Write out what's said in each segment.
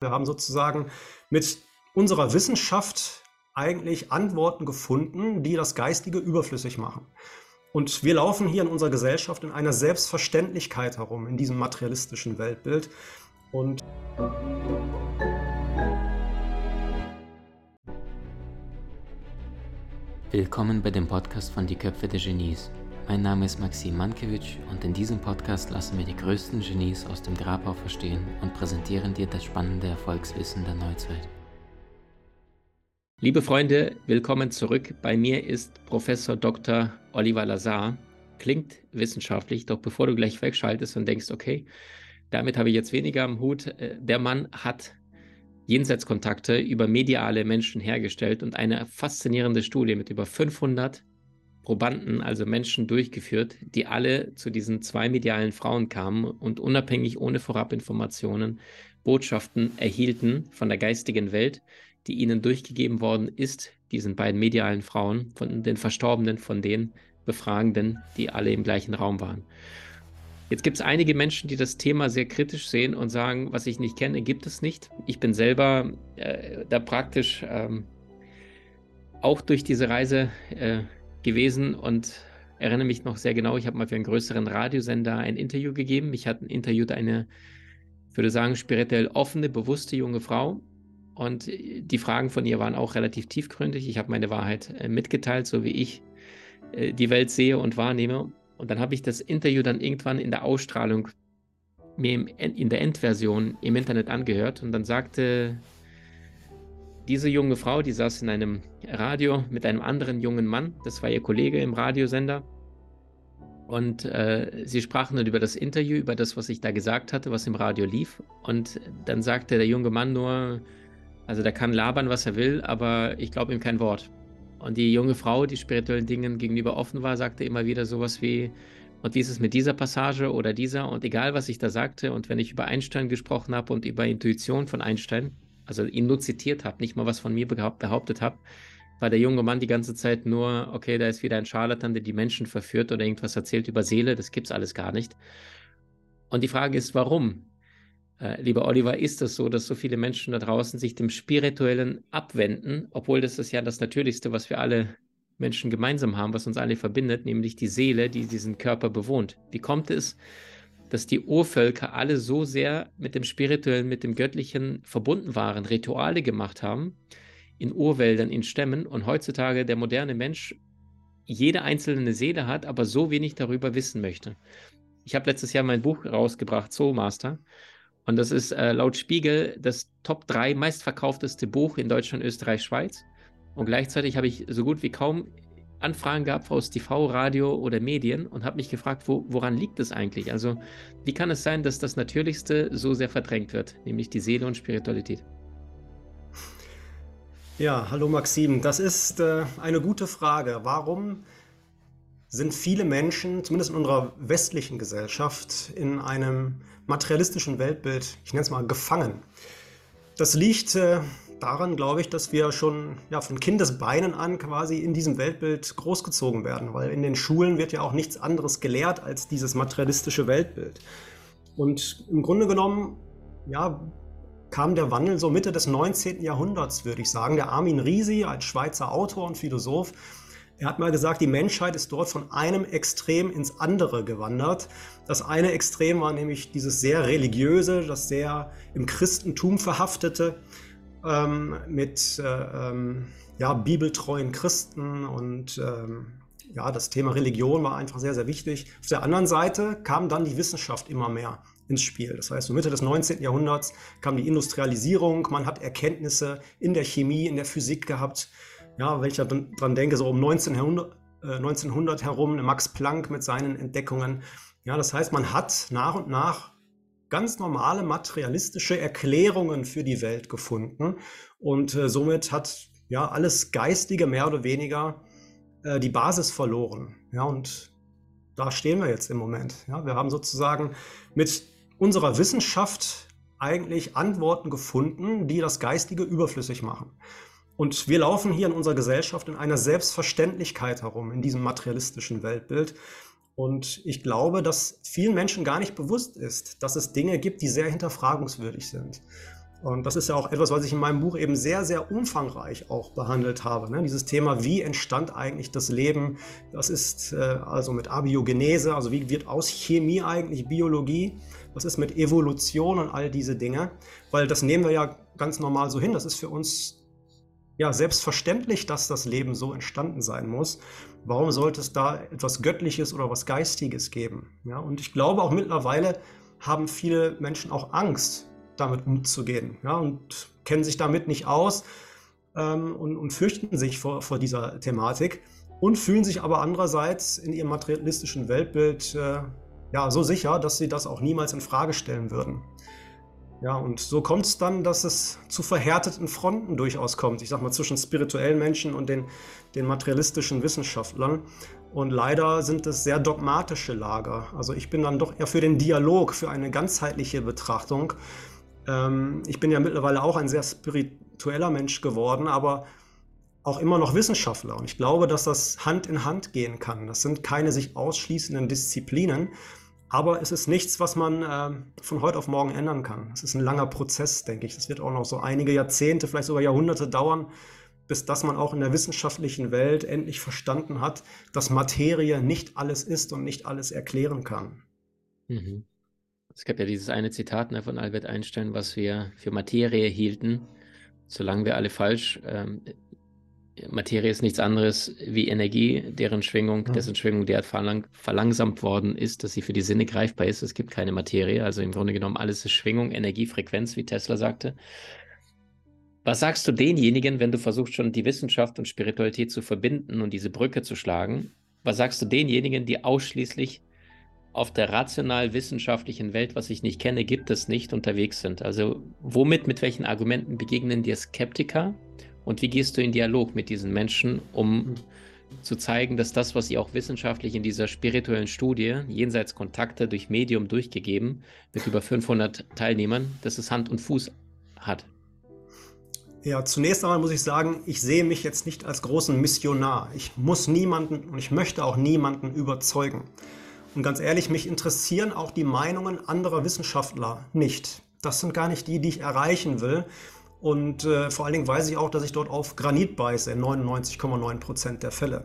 Wir haben sozusagen mit unserer Wissenschaft eigentlich Antworten gefunden, die das Geistige überflüssig machen. Und wir laufen hier in unserer Gesellschaft in einer Selbstverständlichkeit herum, in diesem materialistischen Weltbild. Und Willkommen bei dem Podcast von Die Köpfe der Genies. Mein Name ist Maxim Mankewitsch und in diesem Podcast lassen wir die größten Genies aus dem Grabau verstehen und präsentieren dir das spannende Erfolgswissen der Neuzeit. Liebe Freunde, willkommen zurück. Bei mir ist Professor Dr. Oliver Lazar. Klingt wissenschaftlich, doch bevor du gleich wegschaltest und denkst, okay, damit habe ich jetzt weniger am Hut, äh, der Mann hat Jenseitskontakte über mediale Menschen hergestellt und eine faszinierende Studie mit über 500 Probanden, also Menschen durchgeführt, die alle zu diesen zwei medialen Frauen kamen und unabhängig ohne Vorabinformationen Botschaften erhielten von der geistigen Welt, die ihnen durchgegeben worden ist, diesen beiden medialen Frauen, von den Verstorbenen, von den Befragenden, die alle im gleichen Raum waren. Jetzt gibt es einige Menschen, die das Thema sehr kritisch sehen und sagen, was ich nicht kenne, gibt es nicht. Ich bin selber äh, da praktisch ähm, auch durch diese Reise äh, gewesen und erinnere mich noch sehr genau, ich habe mal für einen größeren Radiosender ein Interview gegeben. Mich hat ein interviewt eine, ich würde sagen, spirituell offene, bewusste junge Frau. Und die Fragen von ihr waren auch relativ tiefgründig. Ich habe meine Wahrheit äh, mitgeteilt, so wie ich äh, die Welt sehe und wahrnehme. Und dann habe ich das Interview dann irgendwann in der Ausstrahlung mir in der Endversion im Internet angehört. Und dann sagte diese junge Frau, die saß in einem Radio mit einem anderen jungen Mann, das war ihr Kollege im Radiosender. Und äh, sie sprachen dann über das Interview, über das, was ich da gesagt hatte, was im Radio lief. Und dann sagte der junge Mann nur, also der kann labern, was er will, aber ich glaube ihm kein Wort. Und die junge Frau, die spirituellen Dingen gegenüber offen war, sagte immer wieder sowas wie, und wie ist es mit dieser Passage oder dieser? Und egal, was ich da sagte, und wenn ich über Einstein gesprochen habe und über Intuition von Einstein, also ihn nur zitiert habe, nicht mal was von mir behauptet habe, war der junge Mann die ganze Zeit nur, okay, da ist wieder ein Scharlatan, der die Menschen verführt oder irgendwas erzählt über Seele, das gibt es alles gar nicht. Und die Frage ist, warum? Äh, lieber Oliver, ist es so, dass so viele Menschen da draußen sich dem Spirituellen abwenden, obwohl das ist ja das Natürlichste, was wir alle Menschen gemeinsam haben, was uns alle verbindet, nämlich die Seele, die diesen Körper bewohnt. Wie kommt es, dass die Urvölker alle so sehr mit dem Spirituellen, mit dem Göttlichen verbunden waren, Rituale gemacht haben, in Urwäldern, in Stämmen und heutzutage der moderne Mensch jede einzelne Seele hat, aber so wenig darüber wissen möchte. Ich habe letztes Jahr mein Buch rausgebracht, Soul Master, und das ist äh, laut Spiegel das Top 3 meistverkaufteste Buch in Deutschland, Österreich, Schweiz. Und gleichzeitig habe ich so gut wie kaum Anfragen gehabt aus TV, Radio oder Medien und habe mich gefragt, wo, woran liegt es eigentlich? Also wie kann es sein, dass das Natürlichste so sehr verdrängt wird, nämlich die Seele und Spiritualität? Ja, hallo Maxim, das ist äh, eine gute Frage. Warum sind viele Menschen, zumindest in unserer westlichen Gesellschaft, in einem materialistischen Weltbild, ich nenne es mal, gefangen? Das liegt äh, daran, glaube ich, dass wir schon ja, von Kindesbeinen an quasi in diesem Weltbild großgezogen werden, weil in den Schulen wird ja auch nichts anderes gelehrt als dieses materialistische Weltbild. Und im Grunde genommen, ja, kam der Wandel so Mitte des 19. Jahrhunderts, würde ich sagen. Der Armin Risi, als Schweizer Autor und Philosoph, er hat mal gesagt, die Menschheit ist dort von einem Extrem ins andere gewandert. Das eine Extrem war nämlich dieses sehr religiöse, das sehr im Christentum verhaftete ähm, mit äh, ähm, ja, bibeltreuen Christen und ähm, ja, das Thema Religion war einfach sehr, sehr wichtig. Auf der anderen Seite kam dann die Wissenschaft immer mehr ins Spiel. Das heißt, so Mitte des 19. Jahrhunderts kam die Industrialisierung, man hat Erkenntnisse in der Chemie, in der Physik gehabt. Ja, wenn ich daran denke, so um 1900, äh, 1900 herum, Max Planck mit seinen Entdeckungen. Ja, das heißt, man hat nach und nach ganz normale materialistische Erklärungen für die Welt gefunden und äh, somit hat ja alles Geistige mehr oder weniger äh, die Basis verloren. Ja, und da stehen wir jetzt im Moment. Ja, wir haben sozusagen mit unserer Wissenschaft eigentlich Antworten gefunden, die das Geistige überflüssig machen. Und wir laufen hier in unserer Gesellschaft in einer Selbstverständlichkeit herum, in diesem materialistischen Weltbild. Und ich glaube, dass vielen Menschen gar nicht bewusst ist, dass es Dinge gibt, die sehr hinterfragungswürdig sind. Und das ist ja auch etwas, was ich in meinem Buch eben sehr, sehr umfangreich auch behandelt habe. Ne? Dieses Thema, wie entstand eigentlich das Leben? Das ist äh, also mit Abiogenese, also wie wird aus Chemie eigentlich Biologie? Was ist mit Evolution und all diese Dinge? Weil das nehmen wir ja ganz normal so hin. Das ist für uns ja selbstverständlich, dass das Leben so entstanden sein muss. Warum sollte es da etwas Göttliches oder was Geistiges geben? Ja, und ich glaube auch mittlerweile haben viele Menschen auch Angst damit umzugehen ja, und kennen sich damit nicht aus ähm, und, und, fürchten sich vor, vor, dieser Thematik und fühlen sich aber andererseits in ihrem materialistischen Weltbild äh, ja, so sicher, dass sie das auch niemals in Frage stellen würden. Ja, und so kommt es dann, dass es zu verhärteten Fronten durchaus kommt. Ich sag mal, zwischen spirituellen Menschen und den, den materialistischen Wissenschaftlern. Und leider sind es sehr dogmatische Lager. Also ich bin dann doch eher für den Dialog, für eine ganzheitliche Betrachtung ähm, ich bin ja mittlerweile auch ein sehr spiritueller Mensch geworden, aber auch immer noch Wissenschaftler. Und ich glaube, dass das Hand in Hand gehen kann. Das sind keine sich ausschließenden Disziplinen, aber es ist nichts, was man äh, von heute auf morgen ändern kann. Es ist ein langer Prozess, denke ich. Das wird auch noch so einige Jahrzehnte, vielleicht sogar Jahrhunderte dauern, bis dass man auch in der wissenschaftlichen Welt endlich verstanden hat, dass Materie nicht alles ist und nicht alles erklären kann. Mhm. Es gab ja dieses eine Zitat ne, von Albert Einstein, was wir für Materie hielten, solange wir alle falsch. Ähm, Materie ist nichts anderes wie Energie, deren Schwingung, ja. dessen Schwingung derart verlang verlangsamt worden ist, dass sie für die Sinne greifbar ist. Es gibt keine Materie, also im Grunde genommen alles ist Schwingung, Energie, Frequenz, wie Tesla sagte. Was sagst du denjenigen, wenn du versuchst schon die Wissenschaft und Spiritualität zu verbinden und diese Brücke zu schlagen? Was sagst du denjenigen, die ausschließlich auf der rational-wissenschaftlichen Welt, was ich nicht kenne, gibt es nicht, unterwegs sind. Also womit, mit welchen Argumenten begegnen dir Skeptiker und wie gehst du in Dialog mit diesen Menschen, um mhm. zu zeigen, dass das, was sie auch wissenschaftlich in dieser spirituellen Studie, jenseits Kontakte durch Medium durchgegeben, mit über 500 Teilnehmern, dass es Hand und Fuß hat? Ja, zunächst einmal muss ich sagen, ich sehe mich jetzt nicht als großen Missionar. Ich muss niemanden und ich möchte auch niemanden überzeugen. Und ganz ehrlich, mich interessieren auch die Meinungen anderer Wissenschaftler nicht. Das sind gar nicht die, die ich erreichen will. Und äh, vor allen Dingen weiß ich auch, dass ich dort auf Granit beiße in 99,9 Prozent der Fälle.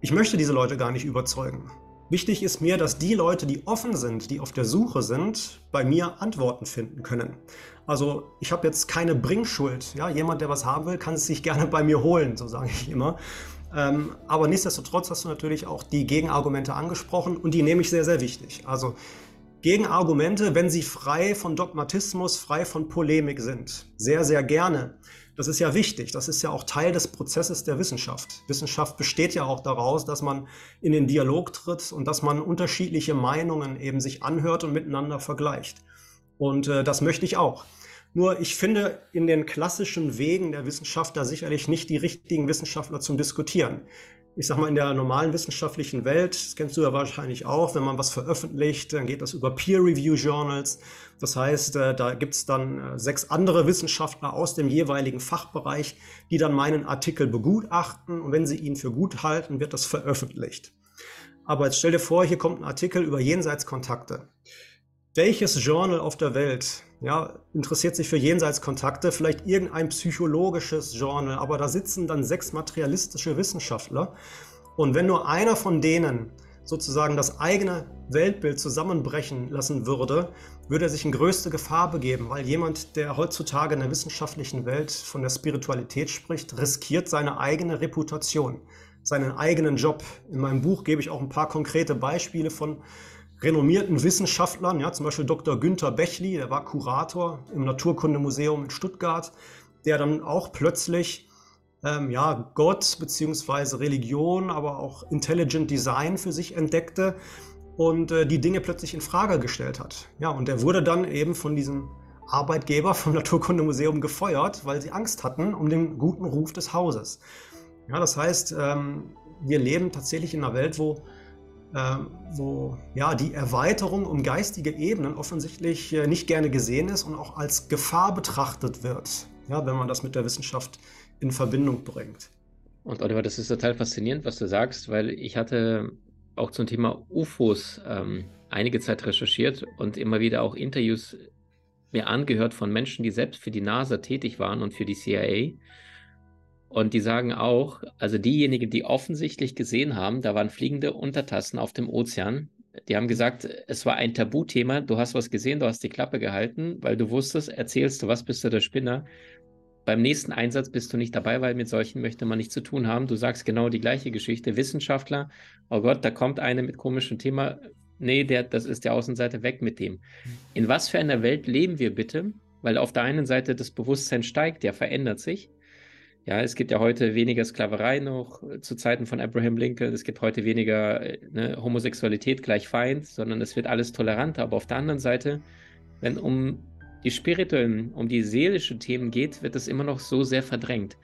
Ich möchte diese Leute gar nicht überzeugen. Wichtig ist mir, dass die Leute, die offen sind, die auf der Suche sind, bei mir Antworten finden können. Also ich habe jetzt keine Bringschuld. Ja? Jemand, der was haben will, kann es sich gerne bei mir holen, so sage ich immer. Ähm, aber nichtsdestotrotz hast du natürlich auch die Gegenargumente angesprochen und die nehme ich sehr, sehr wichtig. Also Gegenargumente, wenn sie frei von Dogmatismus, frei von Polemik sind. Sehr, sehr gerne. Das ist ja wichtig. Das ist ja auch Teil des Prozesses der Wissenschaft. Wissenschaft besteht ja auch daraus, dass man in den Dialog tritt und dass man unterschiedliche Meinungen eben sich anhört und miteinander vergleicht. Und äh, das möchte ich auch. Nur ich finde in den klassischen Wegen der Wissenschaft da sicherlich nicht die richtigen Wissenschaftler zum Diskutieren. Ich sag mal, in der normalen wissenschaftlichen Welt, das kennst du ja wahrscheinlich auch, wenn man was veröffentlicht, dann geht das über Peer-Review-Journals. Das heißt, äh, da gibt es dann äh, sechs andere Wissenschaftler aus dem jeweiligen Fachbereich, die dann meinen Artikel begutachten und wenn sie ihn für gut halten, wird das veröffentlicht. Aber jetzt stell dir vor, hier kommt ein Artikel über Jenseitskontakte. Welches Journal auf der Welt ja, interessiert sich für Jenseitskontakte, vielleicht irgendein psychologisches Journal, aber da sitzen dann sechs materialistische Wissenschaftler. Und wenn nur einer von denen sozusagen das eigene Weltbild zusammenbrechen lassen würde, würde er sich in größte Gefahr begeben, weil jemand, der heutzutage in der wissenschaftlichen Welt von der Spiritualität spricht, riskiert seine eigene Reputation, seinen eigenen Job. In meinem Buch gebe ich auch ein paar konkrete Beispiele von renommierten Wissenschaftlern, ja, zum Beispiel Dr. Günther Bechli, der war Kurator im Naturkundemuseum in Stuttgart, der dann auch plötzlich ähm, ja, Gott bzw. Religion, aber auch Intelligent Design für sich entdeckte und äh, die Dinge plötzlich in Frage gestellt hat. Ja, und er wurde dann eben von diesem Arbeitgeber vom Naturkundemuseum gefeuert, weil sie Angst hatten um den guten Ruf des Hauses. Ja, das heißt, ähm, wir leben tatsächlich in einer Welt, wo äh, wo ja, die Erweiterung um geistige Ebenen offensichtlich äh, nicht gerne gesehen ist und auch als Gefahr betrachtet wird, ja, wenn man das mit der Wissenschaft in Verbindung bringt. Und Oliver, das ist total faszinierend, was du sagst, weil ich hatte auch zum Thema UFOs ähm, einige Zeit recherchiert und immer wieder auch Interviews mir angehört von Menschen, die selbst für die NASA tätig waren und für die CIA. Und die sagen auch, also diejenigen, die offensichtlich gesehen haben, da waren fliegende Untertassen auf dem Ozean. Die haben gesagt, es war ein Tabuthema. Du hast was gesehen, du hast die Klappe gehalten, weil du wusstest, erzählst du was, bist du der Spinner. Beim nächsten Einsatz bist du nicht dabei, weil mit solchen möchte man nichts zu tun haben. Du sagst genau die gleiche Geschichte. Wissenschaftler, oh Gott, da kommt eine mit komischem Thema. Nee, der, das ist der Außenseite weg mit dem. In was für einer Welt leben wir bitte? Weil auf der einen Seite das Bewusstsein steigt, ja, verändert sich. Ja, es gibt ja heute weniger Sklaverei noch äh, zu Zeiten von Abraham Lincoln. Es gibt heute weniger äh, ne, Homosexualität gleich Feind, sondern es wird alles toleranter. Aber auf der anderen Seite, wenn um die spirituellen, um die seelischen Themen geht, wird es immer noch so sehr verdrängt.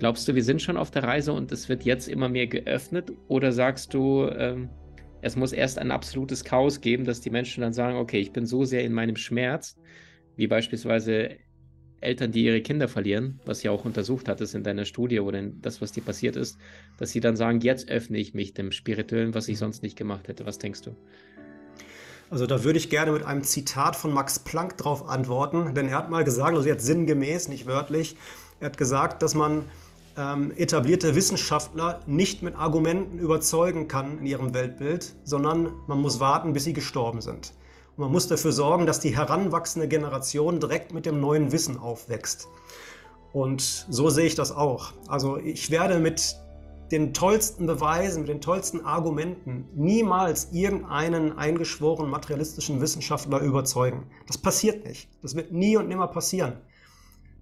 Glaubst du, wir sind schon auf der Reise und es wird jetzt immer mehr geöffnet? Oder sagst du, ähm, es muss erst ein absolutes Chaos geben, dass die Menschen dann sagen, okay, ich bin so sehr in meinem Schmerz, wie beispielsweise Eltern, die ihre Kinder verlieren, was ja auch untersucht hattest in deiner Studie oder in das, was dir passiert ist, dass sie dann sagen, jetzt öffne ich mich dem Spirituellen, was ich sonst nicht gemacht hätte. Was denkst du? Also da würde ich gerne mit einem Zitat von Max Planck drauf antworten, denn er hat mal gesagt, also jetzt sinngemäß, nicht wörtlich, er hat gesagt, dass man ähm, etablierte Wissenschaftler nicht mit Argumenten überzeugen kann in ihrem Weltbild, sondern man muss warten, bis sie gestorben sind. Und man muss dafür sorgen, dass die heranwachsende Generation direkt mit dem neuen Wissen aufwächst. Und so sehe ich das auch. Also ich werde mit den tollsten Beweisen, mit den tollsten Argumenten niemals irgendeinen eingeschworenen materialistischen Wissenschaftler überzeugen. Das passiert nicht. Das wird nie und nimmer passieren.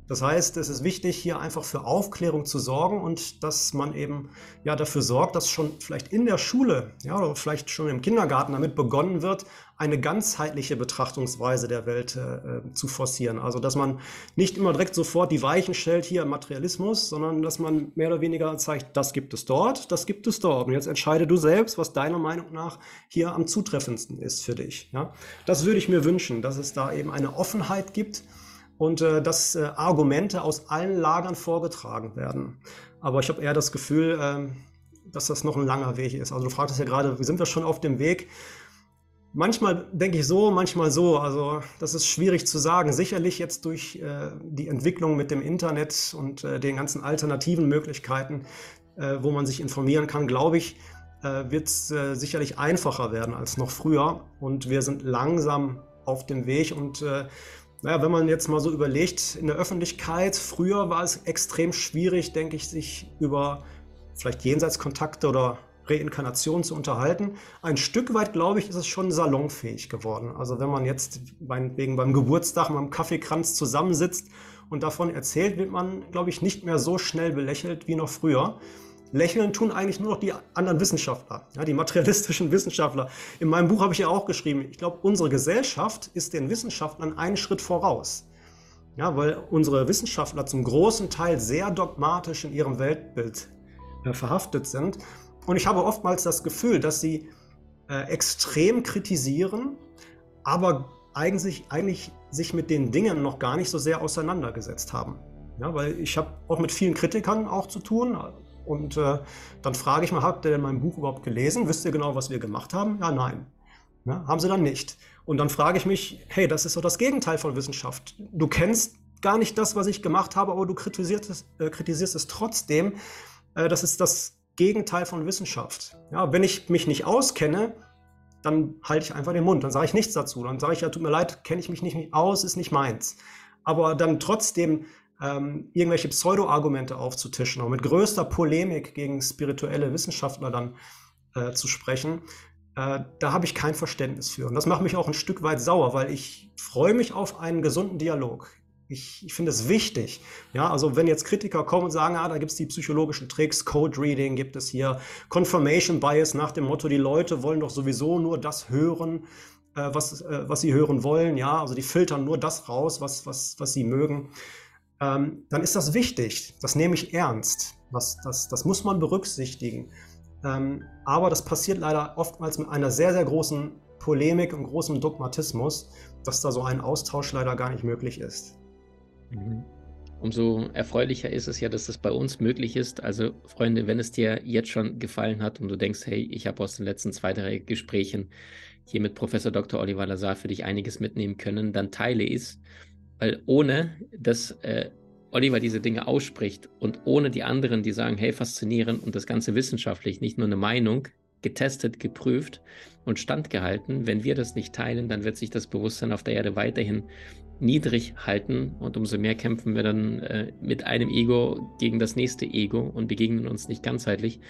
Das heißt, es ist wichtig, hier einfach für Aufklärung zu sorgen und dass man eben ja dafür sorgt, dass schon vielleicht in der Schule ja, oder vielleicht schon im Kindergarten damit begonnen wird, eine ganzheitliche Betrachtungsweise der Welt äh, zu forcieren. Also dass man nicht immer direkt sofort die Weichen stellt hier im Materialismus, sondern dass man mehr oder weniger zeigt, das gibt es dort, das gibt es dort. Und jetzt entscheide du selbst, was deiner Meinung nach hier am zutreffendsten ist für dich. Ja? Das würde ich mir wünschen, dass es da eben eine Offenheit gibt und äh, dass äh, Argumente aus allen Lagern vorgetragen werden. Aber ich habe eher das Gefühl, äh, dass das noch ein langer Weg ist. Also du fragtest ja gerade, sind wir schon auf dem Weg? Manchmal denke ich so, manchmal so. Also das ist schwierig zu sagen. Sicherlich jetzt durch äh, die Entwicklung mit dem Internet und äh, den ganzen alternativen Möglichkeiten, äh, wo man sich informieren kann, glaube ich, wird es sicherlich einfacher werden als noch früher. Und wir sind langsam auf dem Weg und naja, wenn man jetzt mal so überlegt, in der Öffentlichkeit, früher war es extrem schwierig, denke ich, sich über vielleicht Jenseitskontakte oder Reinkarnation zu unterhalten. Ein Stück weit, glaube ich, ist es schon salonfähig geworden. Also wenn man jetzt wegen beim Geburtstag beim Kaffeekranz zusammensitzt und davon erzählt, wird man, glaube ich, nicht mehr so schnell belächelt wie noch früher. Lächeln tun eigentlich nur noch die anderen Wissenschaftler, ja, die materialistischen Wissenschaftler. In meinem Buch habe ich ja auch geschrieben, ich glaube, unsere Gesellschaft ist den Wissenschaftlern einen Schritt voraus. Ja, weil unsere Wissenschaftler zum großen Teil sehr dogmatisch in ihrem Weltbild äh, verhaftet sind. Und ich habe oftmals das Gefühl, dass sie äh, extrem kritisieren, aber eigentlich, eigentlich sich mit den Dingen noch gar nicht so sehr auseinandergesetzt haben. Ja, weil ich habe auch mit vielen Kritikern auch zu tun, und äh, dann frage ich mal, habt ihr denn mein Buch überhaupt gelesen? Wisst ihr genau, was wir gemacht haben? Ja, nein. Ja, haben sie dann nicht. Und dann frage ich mich, hey, das ist doch das Gegenteil von Wissenschaft. Du kennst gar nicht das, was ich gemacht habe, aber du kritisierst es, äh, kritisierst es trotzdem. Äh, das ist das Gegenteil von Wissenschaft. Ja, wenn ich mich nicht auskenne, dann halte ich einfach den Mund, dann sage ich nichts dazu. Dann sage ich, ja, tut mir leid, kenne ich mich nicht aus, ist nicht meins. Aber dann trotzdem ähm, irgendwelche Pseudo-Argumente aufzutischen und mit größter Polemik gegen spirituelle Wissenschaftler dann äh, zu sprechen, äh, da habe ich kein Verständnis für. Und das macht mich auch ein Stück weit sauer, weil ich freue mich auf einen gesunden Dialog. Ich, ich finde es wichtig. Ja, also wenn jetzt Kritiker kommen und sagen, ah, da gibt es die psychologischen Tricks, Code Reading gibt es hier, Confirmation Bias nach dem Motto, die Leute wollen doch sowieso nur das hören, äh, was, äh, was sie hören wollen. Ja, also die filtern nur das raus, was, was, was sie mögen ähm, dann ist das wichtig. Das nehme ich ernst. Das, das, das muss man berücksichtigen. Ähm, aber das passiert leider oftmals mit einer sehr, sehr großen Polemik und großem Dogmatismus, dass da so ein Austausch leider gar nicht möglich ist. Mhm. Umso erfreulicher ist es ja, dass das bei uns möglich ist. Also, Freunde, wenn es dir jetzt schon gefallen hat und du denkst, hey, ich habe aus den letzten zwei, drei Gesprächen hier mit Professor Dr. Oliver Lazar für dich einiges mitnehmen können, dann teile es Weil ohne, dass äh, Oliver diese Dinge ausspricht und ohne die anderen, die sagen, hey, faszinierend und das Ganze wissenschaftlich, nicht nur eine Meinung, getestet, geprüft und standgehalten, wenn wir das nicht teilen, dann wird sich das Bewusstsein auf der Erde weiterhin niedrig halten und umso mehr kämpfen wir dann äh, mit einem Ego gegen das nächste Ego und begegnen uns nicht ganzheitlich.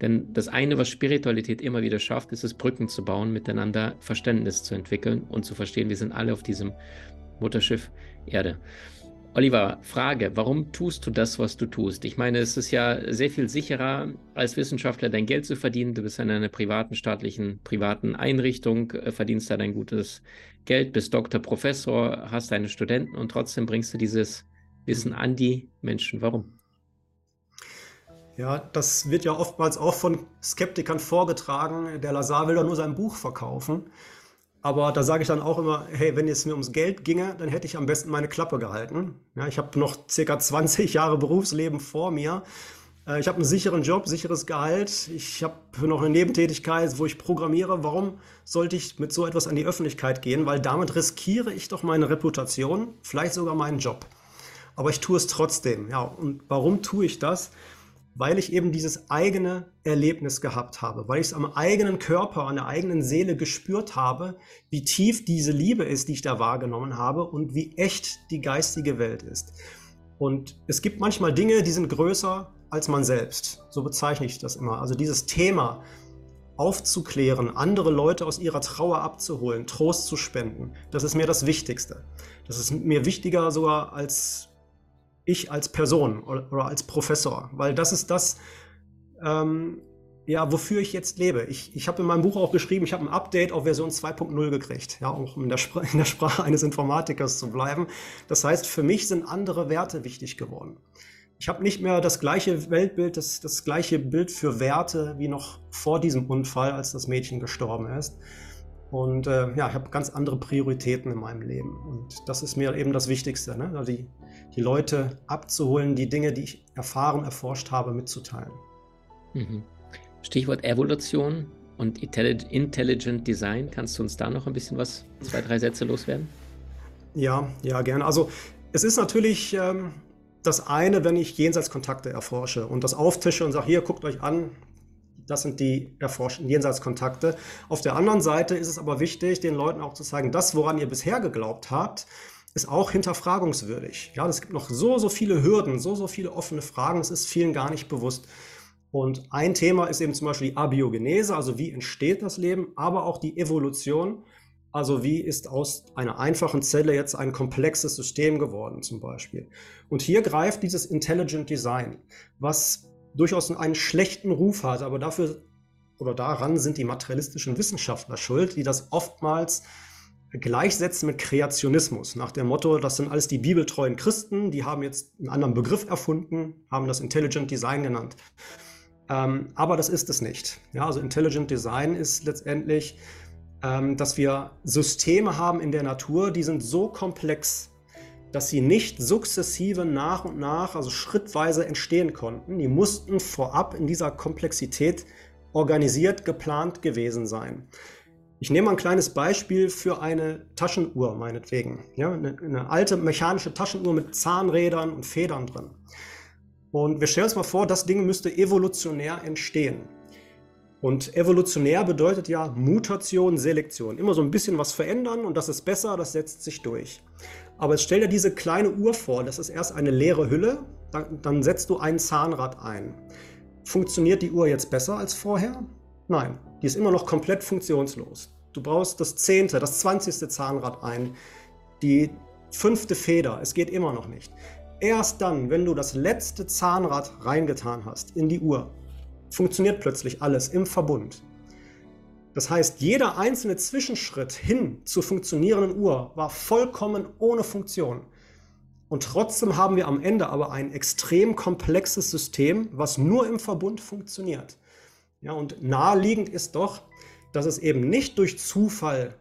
Denn das eine, was Spiritualität immer wieder schafft, ist es, Brücken zu bauen, miteinander Verständnis zu entwickeln und zu verstehen, wir sind alle auf diesem Mutterschiff Erde. Oliver, Frage, warum tust du das, was du tust? Ich meine, es ist ja sehr viel sicherer, als Wissenschaftler dein Geld zu verdienen. Du bist in einer privaten, staatlichen, privaten Einrichtung, äh, verdienst da dein gutes Geld, bist Doktor, Professor, hast deine Studenten und trotzdem bringst du dieses Wissen an die Menschen. Warum? Ja, das wird ja oftmals auch von Skeptikern vorgetragen. Der Lazar will doch nur sein Buch verkaufen. Aber da sage ich dann auch immer, hey, wenn es mir ums Geld ginge, dann hätte ich am besten meine Klappe gehalten. Ja, ich habe noch circa 20 Jahre Berufsleben vor mir. Äh, ich habe einen sicheren Job, sicheres Gehalt. Ich habe noch eine Nebentätigkeit, wo ich programmiere. Warum sollte ich mit so etwas an die Öffentlichkeit gehen? Weil damit riskiere ich doch meine Reputation, vielleicht sogar meinen Job. Aber ich tue es trotzdem. Ja, und warum tue ich das? Weil ich eben dieses eigene Erlebnis gehabt habe, weil ich es am eigenen Körper, an der eigenen Seele gespürt habe, wie tief diese Liebe ist, die ich da wahrgenommen habe und wie echt die geistige Welt ist. Und es gibt manchmal Dinge, die sind größer als man selbst. So bezeichne ich das immer. Also dieses Thema aufzuklären, andere Leute aus ihrer Trauer abzuholen, Trost zu spenden, das ist mir das Wichtigste. Das ist mir wichtiger sogar als ich als Person oder, oder als Professor, weil das ist das, ähm, ja, wofür ich jetzt lebe. Ich, ich habe in meinem Buch auch geschrieben, ich habe ein Update auf Version 2.0 gekriegt, ja, um in der, in der Sprache eines Informatikers zu bleiben. Das heißt, für mich sind andere Werte wichtig geworden. Ich habe nicht mehr das gleiche Weltbild, das, das gleiche Bild für Werte wie noch vor diesem Unfall, als das Mädchen gestorben ist. Und äh, ja, ich habe ganz andere Prioritäten in meinem Leben. Und das ist mir eben das Wichtigste, ne? also die, die Leute abzuholen, die Dinge, die ich erfahren, erforscht habe, mitzuteilen. Mhm. Stichwort Evolution und Intelligent Design. Kannst du uns da noch ein bisschen was, zwei, drei Sätze loswerden? Ja, ja, gerne. Also es ist natürlich ähm, das eine, wenn ich Jenseitskontakte erforsche und das auftische und sage, hier, guckt euch an, das sind die erforschten Jenseitskontakte. Auf der anderen Seite ist es aber wichtig, den Leuten auch zu zeigen, das, woran ihr bisher geglaubt habt, ist auch hinterfragungswürdig. Ja, es gibt noch so, so viele Hürden, so, so viele offene Fragen, das ist vielen gar nicht bewusst. Und ein Thema ist eben zum Beispiel die Abiogenese, also wie entsteht das Leben, aber auch die Evolution, also wie ist aus einer einfachen Zelle jetzt ein komplexes System geworden zum Beispiel. Und hier greift dieses Intelligent Design, was durchaus einen schlechten Ruf hat, aber dafür oder daran sind die materialistischen Wissenschaftler schuld, die das oftmals gleichsetzen mit Kreationismus, nach dem Motto, das sind alles die bibeltreuen Christen, die haben jetzt einen anderen Begriff erfunden, haben das Intelligent Design genannt. Ähm, aber das ist es nicht. Ja, also Intelligent Design ist letztendlich, ähm, dass wir Systeme haben in der Natur, die sind so komplex, dass sie nicht sukzessive nach und nach, also schrittweise entstehen konnten. Die mussten vorab in dieser Komplexität organisiert, geplant gewesen sein. Ich nehme ein kleines Beispiel für eine Taschenuhr, meinetwegen. Ja, eine, eine alte mechanische Taschenuhr mit Zahnrädern und Federn drin. Und wir stellen uns mal vor, das Ding müsste evolutionär entstehen. Und evolutionär bedeutet ja Mutation, Selektion. Immer so ein bisschen was verändern und das ist besser, das setzt sich durch. Aber jetzt stell dir diese kleine Uhr vor, das ist erst eine leere Hülle, dann, dann setzt du ein Zahnrad ein. Funktioniert die Uhr jetzt besser als vorher? Nein, die ist immer noch komplett funktionslos. Du brauchst das zehnte, das zwanzigste Zahnrad ein, die fünfte Feder, es geht immer noch nicht. Erst dann, wenn du das letzte Zahnrad reingetan hast in die Uhr, funktioniert plötzlich alles im Verbund. Das heißt, jeder einzelne Zwischenschritt hin zur funktionierenden Uhr war vollkommen ohne Funktion. Und trotzdem haben wir am Ende aber ein extrem komplexes System, was nur im Verbund funktioniert. Ja, und naheliegend ist doch, dass es eben nicht durch Zufall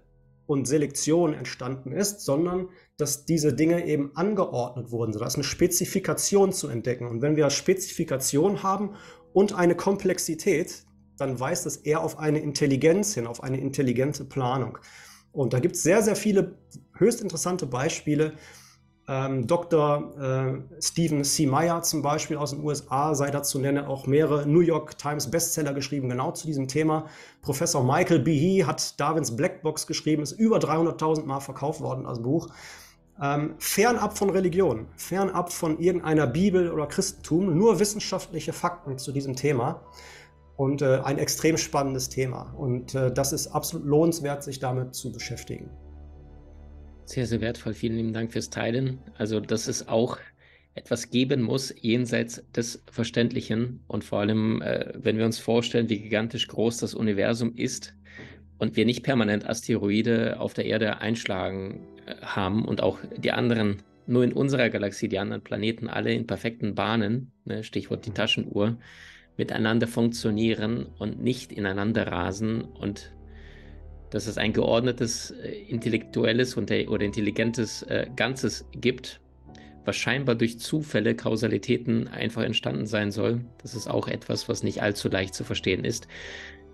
und Selektion entstanden ist, sondern dass diese Dinge eben angeordnet wurden. So, da ist eine Spezifikation zu entdecken. Und wenn wir Spezifikation haben und eine Komplexität, dann weist es eher auf eine Intelligenz hin, auf eine intelligente Planung. Und da gibt es sehr, sehr viele höchst interessante Beispiele, Ähm, Dr. Äh, Stephen C. Meyer zum Beispiel aus den USA sei dazu nennen, auch mehrere New York Times Bestseller geschrieben, genau zu diesem Thema. Professor Michael Behe hat Darwins Blackbox geschrieben, ist über 300.000 Mal verkauft worden als Buch. Ähm, fernab von Religion, fernab von irgendeiner Bibel oder Christentum, nur wissenschaftliche Fakten zu diesem Thema und äh, ein extrem spannendes Thema. Und äh, das ist absolut lohnenswert, sich damit zu beschäftigen. Sehr, sehr wertvoll. Vielen lieben Dank fürs Teilen. Also, dass es auch etwas geben muss jenseits des Verständlichen und vor allem, äh, wenn wir uns vorstellen, wie gigantisch groß das Universum ist und wir nicht permanent Asteroide auf der Erde einschlagen äh, haben und auch die anderen, nur in unserer Galaxie, die anderen Planeten alle in perfekten Bahnen, ne, Stichwort die mhm. Taschenuhr, miteinander funktionieren und nicht ineinander rasen und dass es ein geordnetes, äh, intellektuelles und, oder intelligentes äh, Ganzes gibt, was scheinbar durch Zufälle, Kausalitäten einfach entstanden sein soll. Das ist auch etwas, was nicht allzu leicht zu verstehen ist.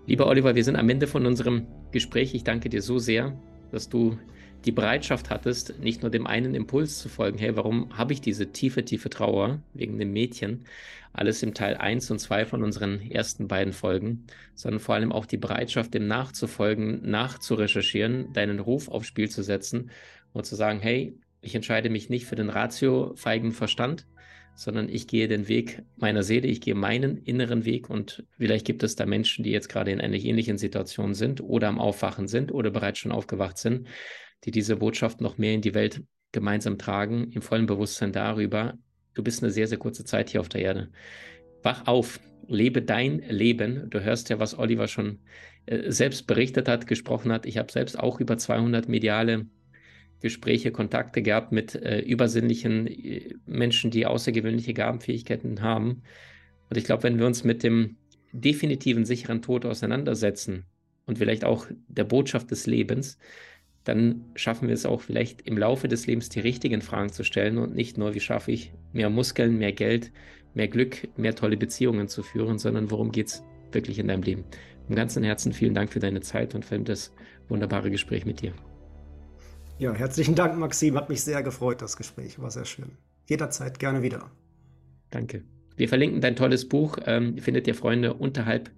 Lieber Oliver, wir sind am Ende von unserem Gespräch. Ich danke dir so sehr, dass du die Bereitschaft hattest, nicht nur dem einen Impuls zu folgen, hey, warum habe ich diese tiefe, tiefe Trauer wegen dem Mädchen, alles im Teil 1 und 2 von unseren ersten beiden Folgen, sondern vor allem auch die Bereitschaft, dem nachzufolgen, nachzurecherchieren, deinen Ruf aufs Spiel zu setzen und zu sagen, hey, ich entscheide mich nicht für den ratiofeigen Verstand, sondern ich gehe den Weg meiner Seele, ich gehe meinen inneren Weg und vielleicht gibt es da Menschen, die jetzt gerade in einer ähnlichen Situation sind oder am Aufwachen sind oder bereits schon aufgewacht sind, die diese Botschaft noch mehr in die Welt gemeinsam tragen, im vollen Bewusstsein darüber, Du bist eine sehr, sehr kurze Zeit hier auf der Erde. Wach auf, lebe dein Leben. Du hörst ja, was Oliver schon äh, selbst berichtet hat, gesprochen hat. Ich habe selbst auch über 200 mediale Gespräche, Kontakte gehabt mit äh, übersinnlichen äh, Menschen, die außergewöhnliche Gabenfähigkeiten haben. Und ich glaube, wenn wir uns mit dem definitiven sicheren Tod auseinandersetzen und vielleicht auch der Botschaft des Lebens, dann schaffen wir es auch vielleicht im Laufe des Lebens die richtigen Fragen zu stellen und nicht nur, wie schaffe ich mehr Muskeln, mehr Geld, mehr Glück, mehr tolle Beziehungen zu führen, sondern worum geht es wirklich in deinem Leben. Im ganzen Herzen vielen Dank für deine Zeit und für das wunderbare Gespräch mit dir. Ja, herzlichen Dank, Maxim. Hat mich sehr gefreut, das Gespräch. War sehr schön. Jederzeit gerne wieder. Danke. Wir verlinken dein tolles Buch. Ähm, findet ihr Freunde unterhalb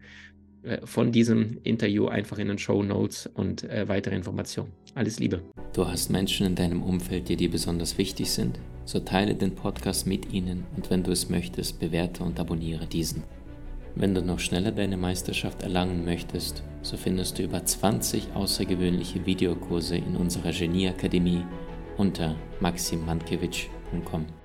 von diesem Interview einfach in den Show Notes und äh, weitere Informationen. Alles Liebe. Du hast Menschen in deinem Umfeld, die dir besonders wichtig sind? So teile den Podcast mit ihnen und wenn du es möchtest, bewerte und abonniere diesen. Wenn du noch schneller deine Meisterschaft erlangen möchtest, so findest du über 20 außergewöhnliche Videokurse in unserer Genieakademie unter maximmankiewicz.com.